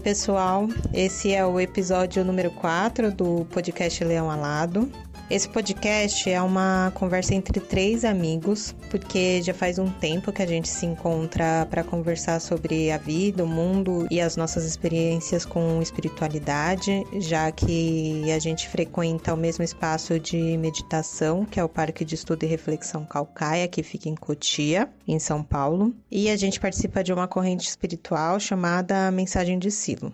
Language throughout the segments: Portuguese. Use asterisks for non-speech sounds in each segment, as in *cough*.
pessoal. Esse é o episódio número 4 do podcast Leão Alado. Esse podcast é uma conversa entre três amigos, porque já faz um tempo que a gente se encontra para conversar sobre a vida, o mundo e as nossas experiências com espiritualidade, já que a gente frequenta o mesmo espaço de meditação, que é o Parque de Estudo e Reflexão Calcaia, que fica em Cotia, em São Paulo, e a gente participa de uma corrente espiritual chamada Mensagem de Silo.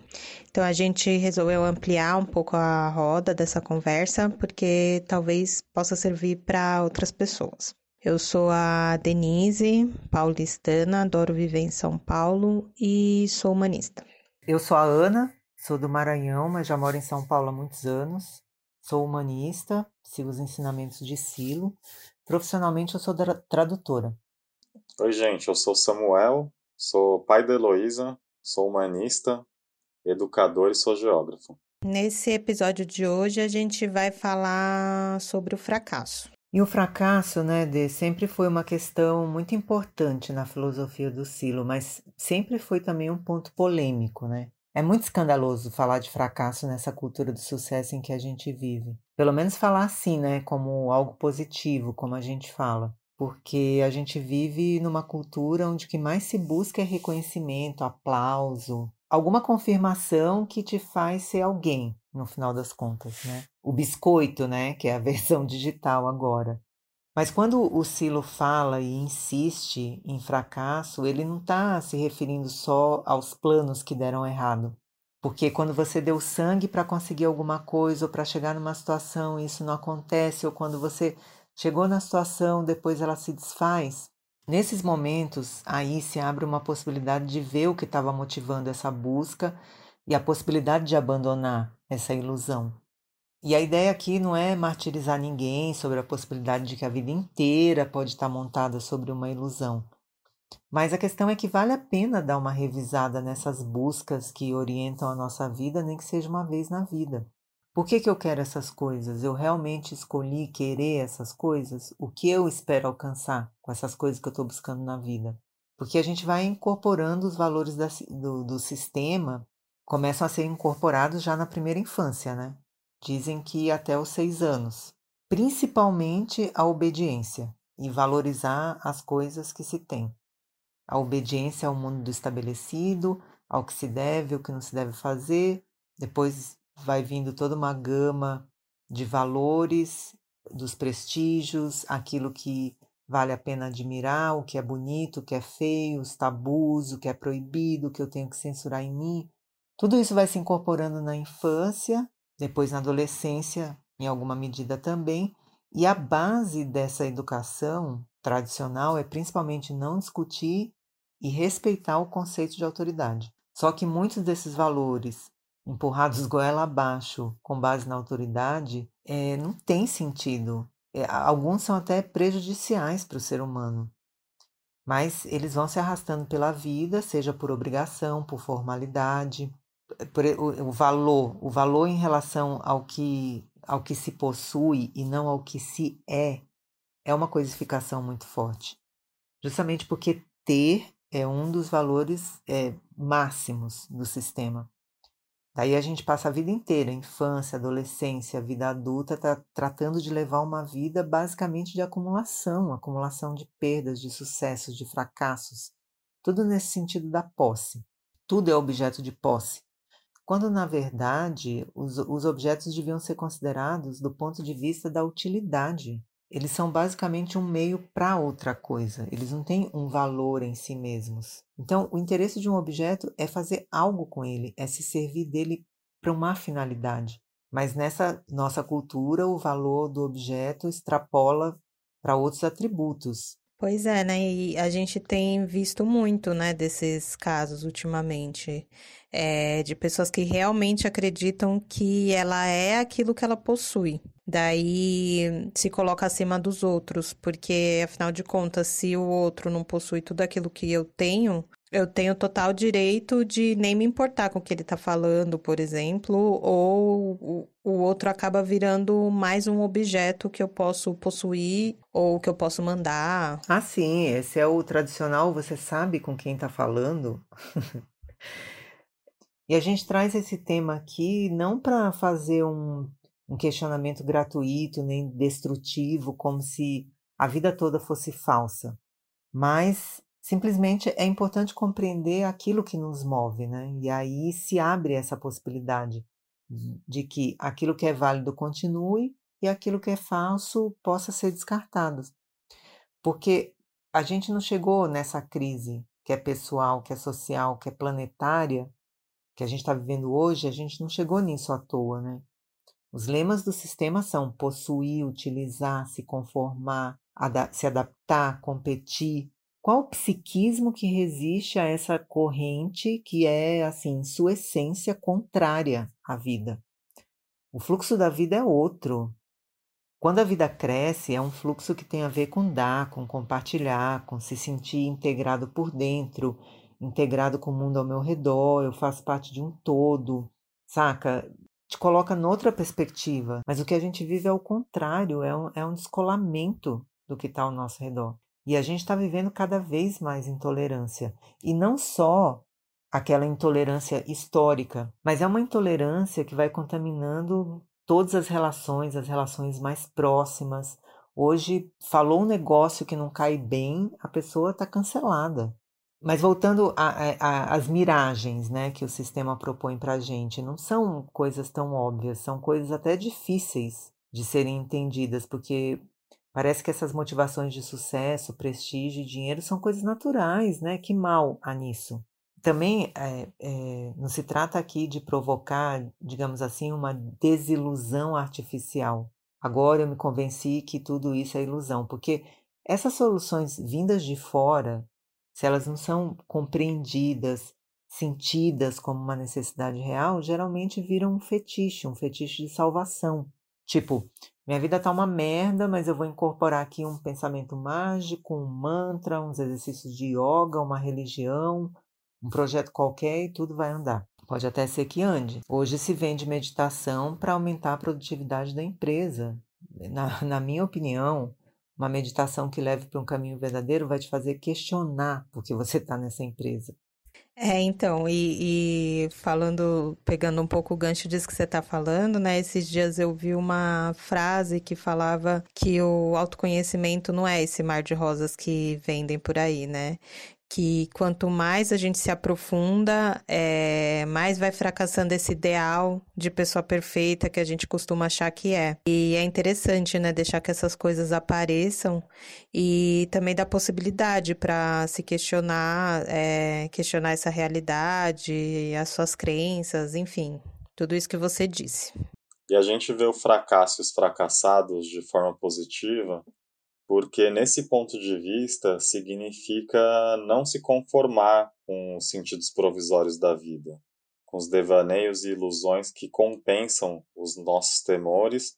Então a gente resolveu ampliar um pouco a roda dessa conversa, porque talvez possa servir para outras pessoas. Eu sou a Denise, paulistana, adoro viver em São Paulo e sou humanista. Eu sou a Ana, sou do Maranhão, mas já moro em São Paulo há muitos anos. Sou humanista, sigo os ensinamentos de Silo. Profissionalmente, eu sou tradutora. Oi, gente, eu sou Samuel, sou pai da Heloísa, sou humanista, educador e sou geógrafo. Nesse episódio de hoje a gente vai falar sobre o fracasso. E o fracasso, né, de sempre foi uma questão muito importante na filosofia do Silo, mas sempre foi também um ponto polêmico, né? É muito escandaloso falar de fracasso nessa cultura do sucesso em que a gente vive. Pelo menos falar assim, né, como algo positivo, como a gente fala. Porque a gente vive numa cultura onde o que mais se busca é reconhecimento, aplauso, alguma confirmação que te faz ser alguém, no final das contas, né? O biscoito, né, que é a *laughs* versão digital agora. Mas quando o Silo fala e insiste em fracasso, ele não está se referindo só aos planos que deram errado. Porque quando você deu sangue para conseguir alguma coisa ou para chegar numa situação isso não acontece, ou quando você chegou na situação, depois ela se desfaz, Nesses momentos, aí se abre uma possibilidade de ver o que estava motivando essa busca e a possibilidade de abandonar essa ilusão. E a ideia aqui não é martirizar ninguém sobre a possibilidade de que a vida inteira pode estar montada sobre uma ilusão. Mas a questão é que vale a pena dar uma revisada nessas buscas que orientam a nossa vida, nem que seja uma vez na vida. Por que, que eu quero essas coisas? Eu realmente escolhi querer essas coisas? O que eu espero alcançar com essas coisas que eu estou buscando na vida? Porque a gente vai incorporando os valores da, do, do sistema, começam a ser incorporados já na primeira infância, né? Dizem que até os seis anos. Principalmente a obediência e valorizar as coisas que se tem. A obediência ao mundo do estabelecido, ao que se deve, o que não se deve fazer, depois vai vindo toda uma gama de valores, dos prestígios, aquilo que vale a pena admirar, o que é bonito, o que é feio, os tabus, o que é proibido, o que eu tenho que censurar em mim. Tudo isso vai se incorporando na infância, depois na adolescência, em alguma medida também, e a base dessa educação tradicional é principalmente não discutir e respeitar o conceito de autoridade. Só que muitos desses valores empurrados *laughs* goela abaixo com base na autoridade, é, não tem sentido. É, alguns são até prejudiciais para o ser humano. Mas eles vão se arrastando pela vida, seja por obrigação, por formalidade, por o, o valor, o valor em relação ao que, ao que se possui e não ao que se é, é uma coisificação muito forte. Justamente porque ter é um dos valores é, máximos do sistema. Daí a gente passa a vida inteira, infância, adolescência, vida adulta, tá tratando de levar uma vida basicamente de acumulação, acumulação de perdas, de sucessos, de fracassos, tudo nesse sentido da posse. Tudo é objeto de posse. Quando, na verdade, os, os objetos deviam ser considerados do ponto de vista da utilidade, eles são basicamente um meio para outra coisa, eles não têm um valor em si mesmos. Então, o interesse de um objeto é fazer algo com ele, é se servir dele para uma finalidade. Mas nessa nossa cultura, o valor do objeto extrapola para outros atributos. Pois é, né? E a gente tem visto muito, né, desses casos ultimamente, é, de pessoas que realmente acreditam que ela é aquilo que ela possui. Daí se coloca acima dos outros, porque afinal de contas, se o outro não possui tudo aquilo que eu tenho, eu tenho total direito de nem me importar com o que ele tá falando, por exemplo, ou o, outro acaba virando mais um objeto que eu posso possuir ou que eu posso mandar. Ah, sim, esse é o tradicional, você sabe com quem tá falando. *laughs* E a gente traz esse tema aqui não para fazer um, um questionamento gratuito nem destrutivo, como se a vida toda fosse falsa, mas simplesmente é importante compreender aquilo que nos move, né? E aí se abre essa possibilidade de que aquilo que é válido continue e aquilo que é falso possa ser descartado. Porque a gente não chegou nessa crise que é pessoal, que é social, que é planetária, que a gente está vivendo hoje, a gente não chegou nisso à toa, né? Os lemas do sistema são possuir, utilizar, se conformar, ada se adaptar, competir. Qual o psiquismo que resiste a essa corrente que é, assim, sua essência contrária à vida? O fluxo da vida é outro. Quando a vida cresce, é um fluxo que tem a ver com dar, com compartilhar, com se sentir integrado por dentro, integrado com o mundo ao meu redor, eu faço parte de um todo, saca? Te coloca noutra perspectiva. Mas o que a gente vive é o contrário, é um, é um descolamento do que está ao nosso redor. E a gente está vivendo cada vez mais intolerância. E não só aquela intolerância histórica, mas é uma intolerância que vai contaminando todas as relações, as relações mais próximas. Hoje, falou um negócio que não cai bem, a pessoa está cancelada. Mas voltando às miragens né, que o sistema propõe para a gente, não são coisas tão óbvias, são coisas até difíceis de serem entendidas, porque parece que essas motivações de sucesso, prestígio e dinheiro são coisas naturais, né? Que mal há nisso também é, é, não se trata aqui de provocar, digamos assim, uma desilusão artificial. Agora eu me convenci que tudo isso é ilusão, porque essas soluções vindas de fora, se elas não são compreendidas, sentidas como uma necessidade real, geralmente viram um fetiche, um fetiche de salvação. Tipo, minha vida tá uma merda, mas eu vou incorporar aqui um pensamento mágico, um mantra, uns exercícios de yoga, uma religião, um projeto qualquer e tudo vai andar. Pode até ser que ande. Hoje se vende meditação para aumentar a produtividade da empresa. Na, na minha opinião, uma meditação que leve para um caminho verdadeiro vai te fazer questionar porque você está nessa empresa. É, então, e, e, falando, pegando um pouco o gancho disso que você está falando, né? Esses dias eu vi uma frase que falava que o autoconhecimento não é esse mar de rosas que vendem por aí, né? Que quanto mais a gente se aprofunda, é, mais vai fracassando esse ideal de pessoa perfeita que a gente costuma achar que é. E é interessante, né, deixar que essas coisas apareçam e também dar possibilidade para se questionar, é, questionar essa realidade, as suas crenças, enfim, tudo isso que você disse. E a gente vê o fracasso e os fracassados de forma positiva porque nesse ponto de vista significa não se conformar com os sentidos provisórios da vida, com os devaneios e ilusões que compensam os nossos temores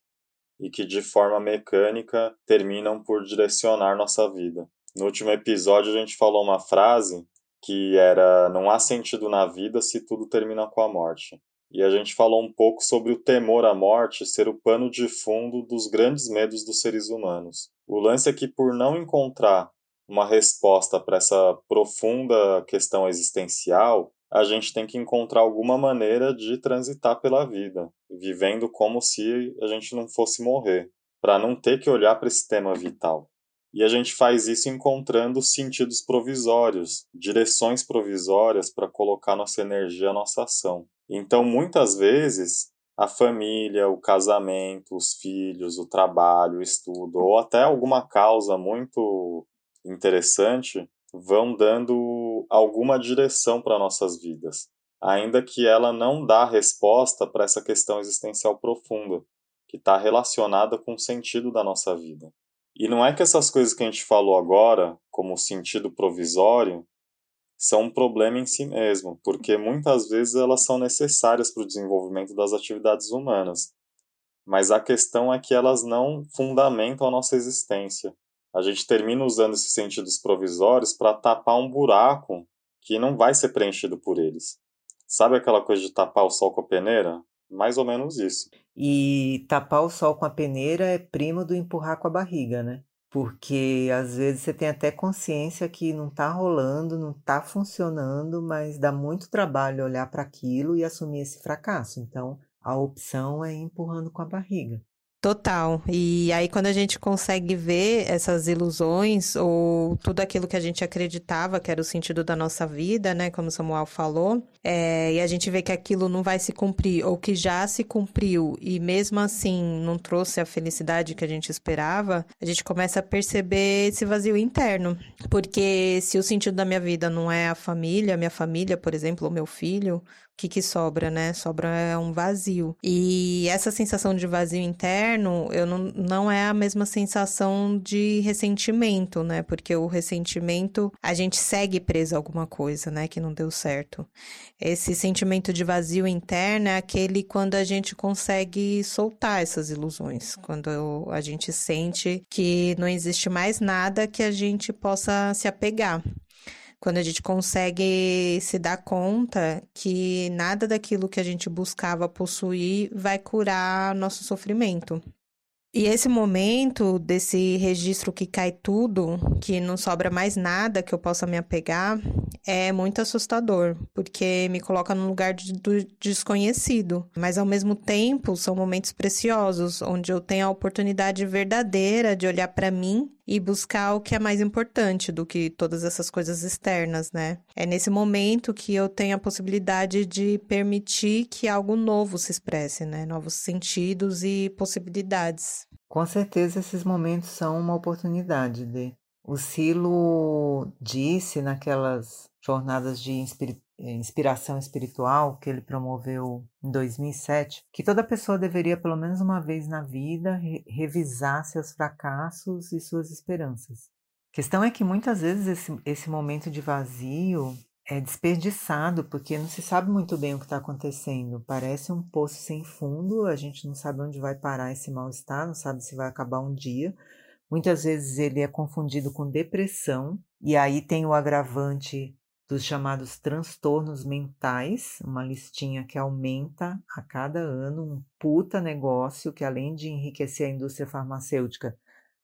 e que de forma mecânica terminam por direcionar nossa vida. No último episódio a gente falou uma frase que era não há sentido na vida se tudo termina com a morte. E a gente falou um pouco sobre o temor à morte ser o pano de fundo dos grandes medos dos seres humanos. O lance é que, por não encontrar uma resposta para essa profunda questão existencial, a gente tem que encontrar alguma maneira de transitar pela vida, vivendo como se a gente não fosse morrer, para não ter que olhar para esse tema vital. E a gente faz isso encontrando sentidos provisórios, direções provisórias para colocar nossa energia, nossa ação. Então, muitas vezes, a família, o casamento, os filhos, o trabalho, o estudo, ou até alguma causa muito interessante vão dando alguma direção para nossas vidas, ainda que ela não dá resposta para essa questão existencial profunda, que está relacionada com o sentido da nossa vida. E não é que essas coisas que a gente falou agora, como o sentido provisório, são um problema em si mesmo, porque muitas vezes elas são necessárias para o desenvolvimento das atividades humanas. Mas a questão é que elas não fundamentam a nossa existência. A gente termina usando esses sentidos provisórios para tapar um buraco que não vai ser preenchido por eles. Sabe aquela coisa de tapar o sol com a peneira? Mais ou menos isso. E tapar o sol com a peneira é primo do empurrar com a barriga, né? Porque às vezes você tem até consciência que não está rolando, não está funcionando, mas dá muito trabalho olhar para aquilo e assumir esse fracasso. Então, a opção é ir empurrando com a barriga. Total. E aí, quando a gente consegue ver essas ilusões ou tudo aquilo que a gente acreditava que era o sentido da nossa vida, né? Como Samuel falou, é, e a gente vê que aquilo não vai se cumprir ou que já se cumpriu e mesmo assim não trouxe a felicidade que a gente esperava, a gente começa a perceber esse vazio interno. Porque se o sentido da minha vida não é a família, minha família, por exemplo, ou meu filho, que, que sobra, né? Sobra um vazio. E essa sensação de vazio interno, eu não, não é a mesma sensação de ressentimento, né? Porque o ressentimento, a gente segue preso a alguma coisa, né? Que não deu certo. Esse sentimento de vazio interno é aquele quando a gente consegue soltar essas ilusões, quando a gente sente que não existe mais nada que a gente possa se apegar quando a gente consegue se dar conta que nada daquilo que a gente buscava possuir vai curar nosso sofrimento. E esse momento desse registro que cai tudo, que não sobra mais nada que eu possa me apegar, é muito assustador, porque me coloca num lugar de, do desconhecido. Mas ao mesmo tempo, são momentos preciosos, onde eu tenho a oportunidade verdadeira de olhar para mim e buscar o que é mais importante do que todas essas coisas externas, né? É nesse momento que eu tenho a possibilidade de permitir que algo novo se expresse, né? Novos sentidos e possibilidades. Com certeza esses momentos são uma oportunidade de o Silo disse naquelas jornadas de eh, inspiração espiritual que ele promoveu em 2007, que toda pessoa deveria, pelo menos uma vez na vida, re revisar seus fracassos e suas esperanças. A questão é que muitas vezes esse, esse momento de vazio é desperdiçado porque não se sabe muito bem o que está acontecendo. Parece um poço sem fundo, a gente não sabe onde vai parar esse mal-estar, não sabe se vai acabar um dia. Muitas vezes ele é confundido com depressão, e aí tem o agravante dos chamados transtornos mentais, uma listinha que aumenta a cada ano, um puta negócio que, além de enriquecer a indústria farmacêutica,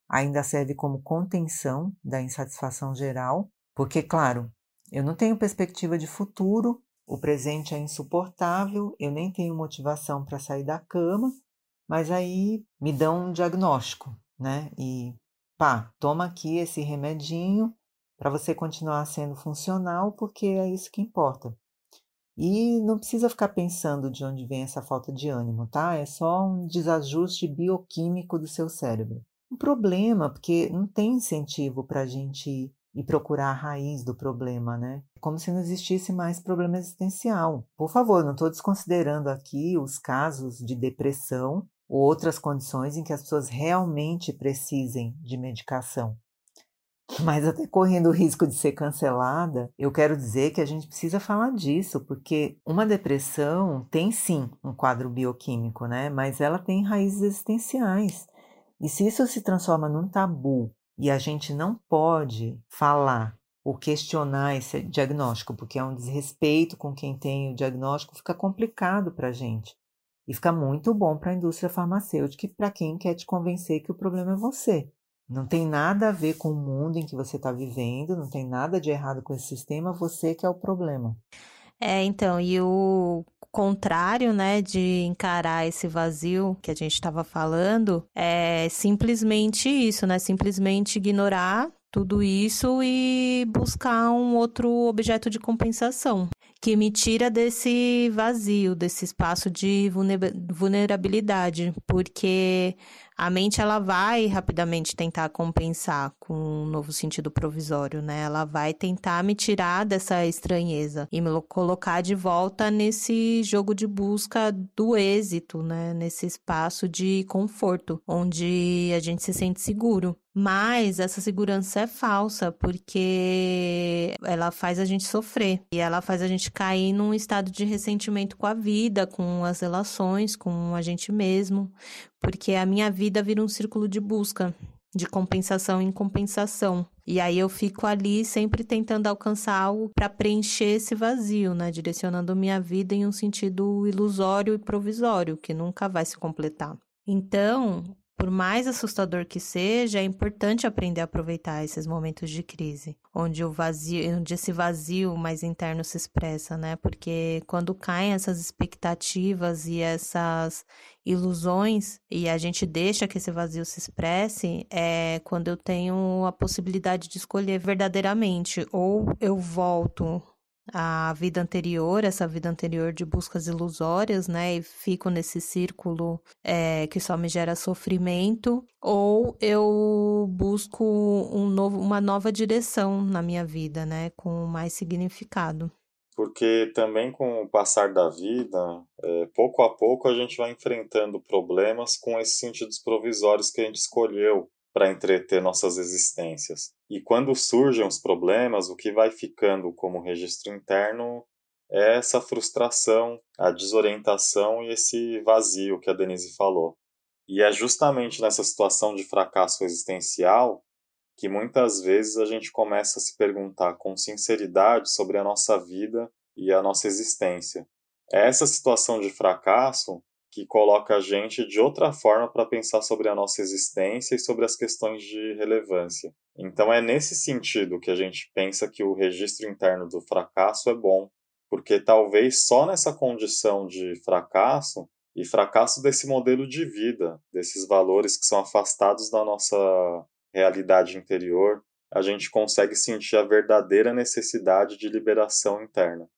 ainda serve como contenção da insatisfação geral, porque, claro, eu não tenho perspectiva de futuro, o presente é insuportável, eu nem tenho motivação para sair da cama, mas aí me dão um diagnóstico, né? E pá, toma aqui esse remedinho para você continuar sendo funcional, porque é isso que importa. E não precisa ficar pensando de onde vem essa falta de ânimo, tá? É só um desajuste bioquímico do seu cérebro. Um problema, porque não tem incentivo para a gente ir procurar a raiz do problema, né? Como se não existisse mais problema existencial. Por favor, não estou desconsiderando aqui os casos de depressão ou outras condições em que as pessoas realmente precisem de medicação. *laughs* Mas até correndo o risco de ser cancelada, eu quero dizer que a gente precisa falar disso, porque uma depressão tem sim um quadro bioquímico, né? Mas ela tem raízes existenciais. E se isso se transforma num tabu e a gente não pode falar ou questionar esse diagnóstico, porque é um desrespeito com quem tem o diagnóstico, fica complicado para a gente. E fica muito bom para a indústria farmacêutica e para quem quer te convencer que o problema é você. Não tem nada a ver com o mundo em que você está vivendo, não tem nada de errado com esse sistema, você que é o problema. É, então, e o contrário, né, de encarar esse vazio que a gente estava falando, é simplesmente isso, né? Simplesmente ignorar tudo isso e buscar um outro objeto de compensação que me tira desse vazio, desse espaço de vulnerabilidade, porque a mente ela vai rapidamente tentar compensar com um novo sentido provisório, né? Ela vai tentar me tirar dessa estranheza e me colocar de volta nesse jogo de busca do êxito, né? Nesse espaço de conforto, onde a gente se sente seguro. Mas essa segurança é falsa, porque ela faz a gente sofrer e ela faz a gente cair num estado de ressentimento com a vida, com as relações, com a gente mesmo, porque a minha vida vira um círculo de busca, de compensação em compensação. E aí eu fico ali sempre tentando alcançar algo para preencher esse vazio, né? Direcionando minha vida em um sentido ilusório e provisório, que nunca vai se completar. Então, por mais assustador que seja, é importante aprender a aproveitar esses momentos de crise, onde o vazio, onde esse vazio mais interno se expressa, né? Porque quando caem essas expectativas e essas ilusões e a gente deixa que esse vazio se expresse, é quando eu tenho a possibilidade de escolher verdadeiramente ou eu volto a vida anterior, essa vida anterior de buscas ilusórias, né? E fico nesse círculo é, que só me gera sofrimento, ou eu busco um novo, uma nova direção na minha vida, né? Com mais significado. Porque também com o passar da vida, é, pouco a pouco a gente vai enfrentando problemas com esses sentidos provisórios que a gente escolheu para entreter nossas existências. E quando surgem os problemas, o que vai ficando como registro interno é essa frustração, a desorientação e esse vazio que a Denise falou. E é justamente nessa situação de fracasso existencial que muitas vezes a gente começa a se perguntar com sinceridade sobre a nossa vida e a nossa existência. É essa situação de fracasso que coloca a gente de outra forma para pensar sobre a nossa existência e sobre as questões de relevância. Então é nesse sentido que a gente pensa que o registro interno do fracasso é bom, porque talvez só nessa condição de fracasso e fracasso desse modelo de vida, desses valores que são afastados da nossa realidade interior, a gente consegue sentir a verdadeira necessidade de liberação interna.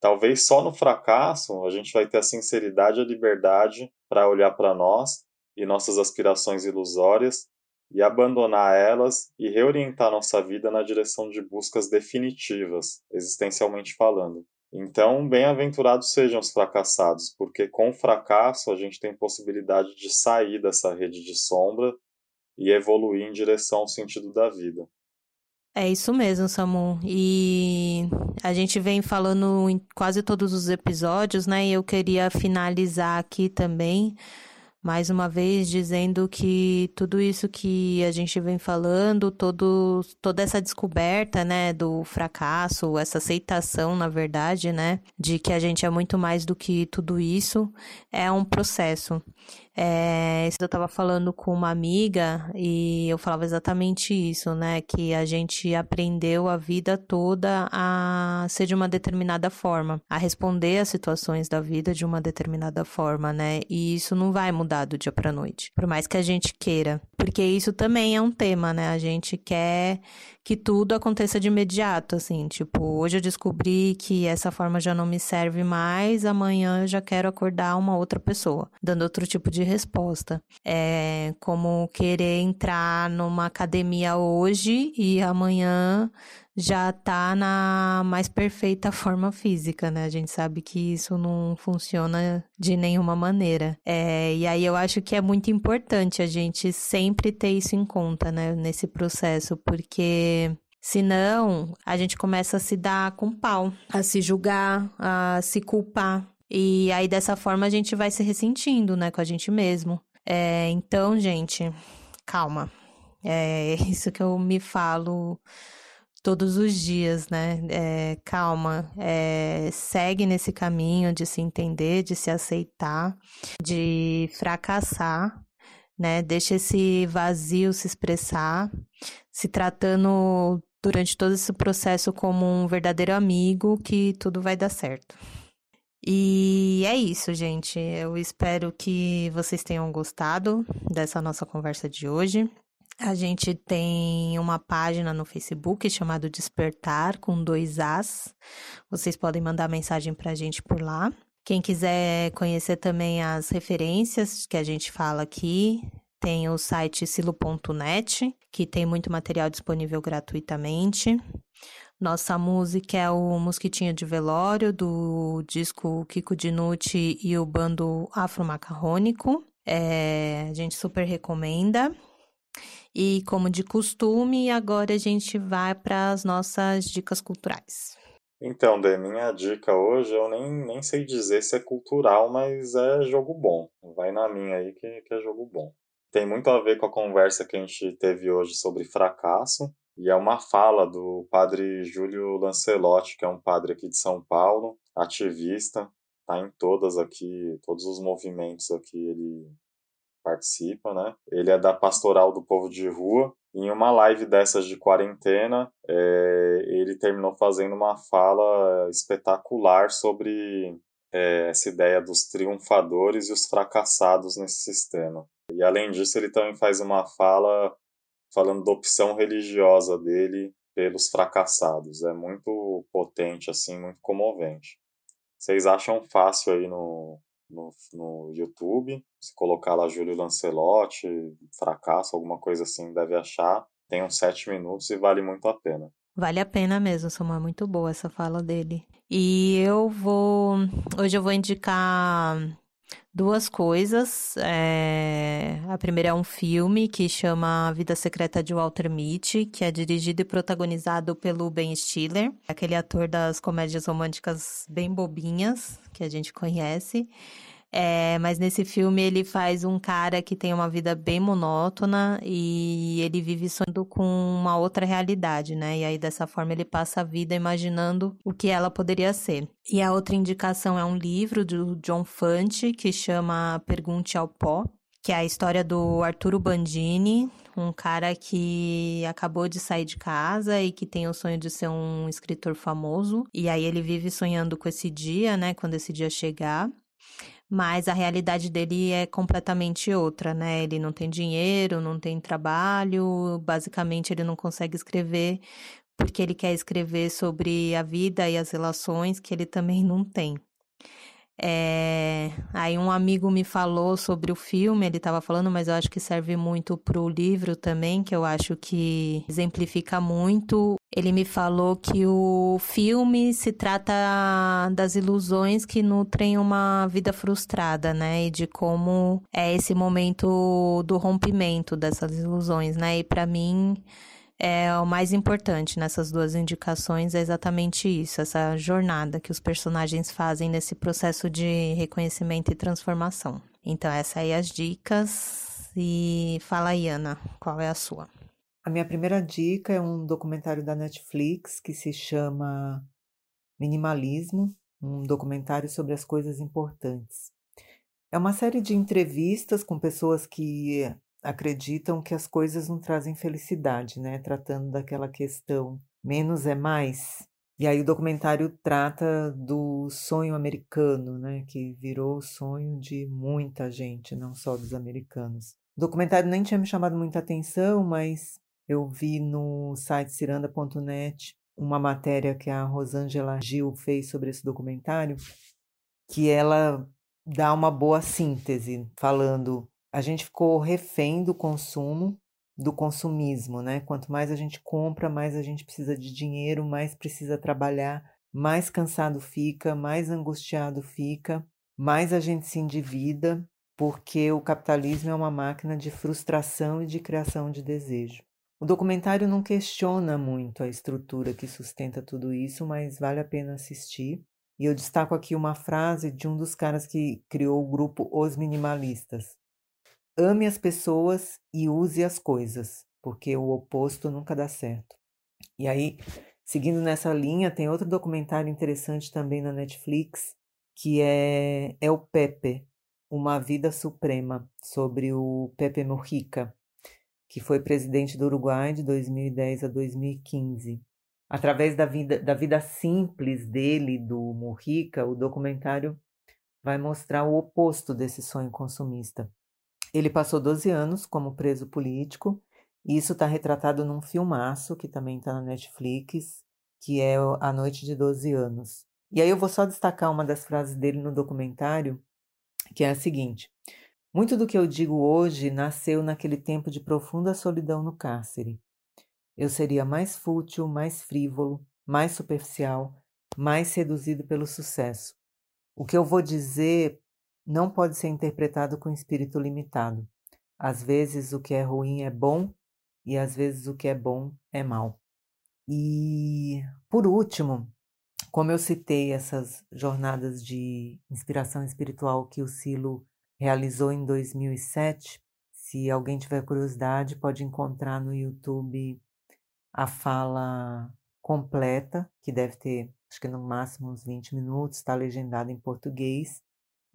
Talvez só no fracasso a gente vai ter a sinceridade e a liberdade para olhar para nós e nossas aspirações ilusórias e abandonar elas e reorientar nossa vida na direção de buscas definitivas, existencialmente falando. Então, bem-aventurados sejam os fracassados, porque com o fracasso a gente tem possibilidade de sair dessa rede de sombra e evoluir em direção ao sentido da vida. É isso mesmo, Samu. E a gente vem falando em quase todos os episódios, né? E eu queria finalizar aqui também mais uma vez dizendo que tudo isso que a gente vem falando, todo, toda essa descoberta, né, do fracasso, essa aceitação, na verdade, né, de que a gente é muito mais do que tudo isso, é um processo. É, eu estava falando com uma amiga e eu falava exatamente isso, né? Que a gente aprendeu a vida toda a ser de uma determinada forma, a responder às situações da vida de uma determinada forma, né? E isso não vai mudar do dia para noite, por mais que a gente queira, porque isso também é um tema, né? A gente quer que tudo aconteça de imediato, assim, tipo, hoje eu descobri que essa forma já não me serve mais, amanhã eu já quero acordar uma outra pessoa, dando outro tipo de resposta. É como querer entrar numa academia hoje e amanhã já tá na mais perfeita forma física, né? A gente sabe que isso não funciona de nenhuma maneira. É, e aí eu acho que é muito importante a gente sempre ter isso em conta, né? Nesse processo, porque Senão, a gente começa a se dar com pau, a se julgar, a se culpar. E aí, dessa forma, a gente vai se ressentindo, né, com a gente mesmo. É, então, gente, calma. É isso que eu me falo todos os dias, né? É, calma, é, segue nesse caminho de se entender, de se aceitar, de fracassar, né? Deixa esse vazio se expressar, se tratando durante todo esse processo como um verdadeiro amigo, que tudo vai dar certo. E é isso, gente. Eu espero que vocês tenham gostado dessa nossa conversa de hoje. A gente tem uma página no Facebook chamada Despertar com dois As. Vocês podem mandar mensagem para a gente por lá. Quem quiser conhecer também as referências que a gente fala aqui, tem o site silo.net, que tem muito material disponível gratuitamente. Nossa música é o Mosquitinho de Velório, do disco Kiko Dinucci e o bando Afro Macarrônico. É, a gente super recomenda. E como de costume, agora a gente vai para as nossas dicas culturais. Então, Dê, minha dica hoje, eu nem, nem sei dizer se é cultural, mas é jogo bom. Vai na minha aí que, que é jogo bom tem muito a ver com a conversa que a gente teve hoje sobre fracasso, e é uma fala do padre Júlio Lancelotti, que é um padre aqui de São Paulo, ativista, tá em todas aqui, todos os movimentos aqui ele participa, né? Ele é da Pastoral do Povo de Rua. Em uma live dessas de quarentena, é, ele terminou fazendo uma fala espetacular sobre é, essa ideia dos triunfadores e os fracassados nesse sistema. E além disso, ele também faz uma fala falando da opção religiosa dele pelos fracassados. É muito potente, assim, muito comovente. Vocês acham fácil aí no, no, no YouTube. Se colocar lá Júlio Lancelotti, fracasso, alguma coisa assim, deve achar. Tem uns sete minutos e vale muito a pena. Vale a pena mesmo, Samuel. Muito boa essa fala dele. E eu vou. Hoje eu vou indicar duas coisas. É... A primeira é um filme que chama Vida Secreta de Walter Mitty, que é dirigido e protagonizado pelo Ben Stiller, aquele ator das comédias românticas bem bobinhas que a gente conhece. É, mas nesse filme ele faz um cara que tem uma vida bem monótona e ele vive sonhando com uma outra realidade, né? E aí dessa forma ele passa a vida imaginando o que ela poderia ser. E a outra indicação é um livro do John Fante que chama Pergunte ao Pó, que é a história do Arturo Bandini, um cara que acabou de sair de casa e que tem o sonho de ser um escritor famoso. E aí ele vive sonhando com esse dia, né? Quando esse dia chegar mas a realidade dele é completamente outra, né? Ele não tem dinheiro, não tem trabalho, basicamente ele não consegue escrever porque ele quer escrever sobre a vida e as relações que ele também *laughs* não tem. É... Aí um amigo me falou sobre o filme, ele estava falando, mas eu acho que serve muito para o livro também, que eu acho que exemplifica muito. Ele me falou que o filme se trata das ilusões que nutrem uma vida frustrada, né? E de como é esse momento do rompimento dessas ilusões, né? E para mim é o mais importante nessas duas indicações é exatamente isso, essa jornada que os personagens fazem nesse processo de reconhecimento e transformação. Então, essas aí as dicas. E fala aí, Ana, qual é a sua? A minha primeira dica é um documentário da Netflix que se chama Minimalismo, um documentário sobre as coisas importantes. É uma série de entrevistas com pessoas que acreditam que as coisas não trazem felicidade, né? Tratando daquela questão menos é mais. E aí o documentário trata do sonho americano, né? Que virou sonho de muita gente, não só dos americanos. O documentário nem tinha me chamado muita atenção, mas eu vi no site ciranda.net uma matéria que a Rosângela Gil fez sobre esse documentário, que ela dá uma boa síntese, falando a gente ficou refém do consumo, do consumismo, né? Quanto mais a gente compra, mais a gente precisa de dinheiro, mais precisa trabalhar, mais cansado fica, mais angustiado fica, mais a gente se endivida, porque o capitalismo é uma máquina de frustração e de criação de desejo. O documentário não questiona muito a estrutura que sustenta tudo isso, mas vale a pena assistir. E eu destaco aqui uma frase de um dos caras que criou o grupo Os Minimalistas, Ame as pessoas e use as coisas, porque o oposto nunca dá certo. E aí, seguindo nessa linha, tem outro documentário interessante também na Netflix, que é, é o Pepe, Uma Vida Suprema, sobre o Pepe Mujica, que foi presidente do Uruguai de 2010 a 2015. Através da vida, da vida simples dele, do Mujica, o documentário vai mostrar o oposto desse sonho consumista. Ele passou 12 anos como preso político, e isso está retratado num filmaço que também está na Netflix, que é A Noite de 12 Anos. E aí eu vou só destacar uma das frases dele no documentário, que é a seguinte: Muito do que eu digo hoje nasceu naquele tempo de profunda solidão no cárcere. Eu seria mais fútil, mais frívolo, mais superficial, mais seduzido pelo sucesso. O que eu vou dizer não pode ser interpretado com espírito limitado. Às vezes o que é ruim é bom e às vezes o que é bom é mal. E, por último, como eu citei essas jornadas de inspiração espiritual que o Silo realizou em 2007, se alguém tiver curiosidade, pode encontrar no YouTube a fala completa, que deve ter, acho que no máximo uns 20 minutos, está legendada em português.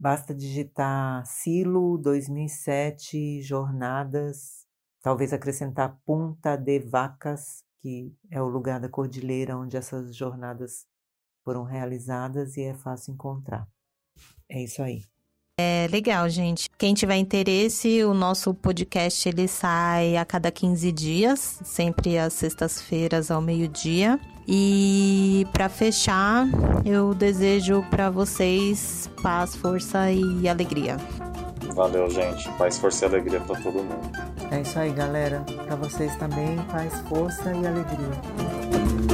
Basta digitar Silo 2007 Jornadas, talvez acrescentar Punta de Vacas, que é o lugar da cordilheira onde essas jornadas foram realizadas e é fácil encontrar. É isso aí. É legal, gente. Quem tiver interesse, o nosso podcast ele sai a cada 15 dias, sempre às sextas-feiras ao meio-dia. E para fechar, eu desejo para vocês paz, força e alegria. Valeu, gente. Paz, força e alegria para todo mundo. É isso aí, galera. Para vocês também, paz, força e alegria.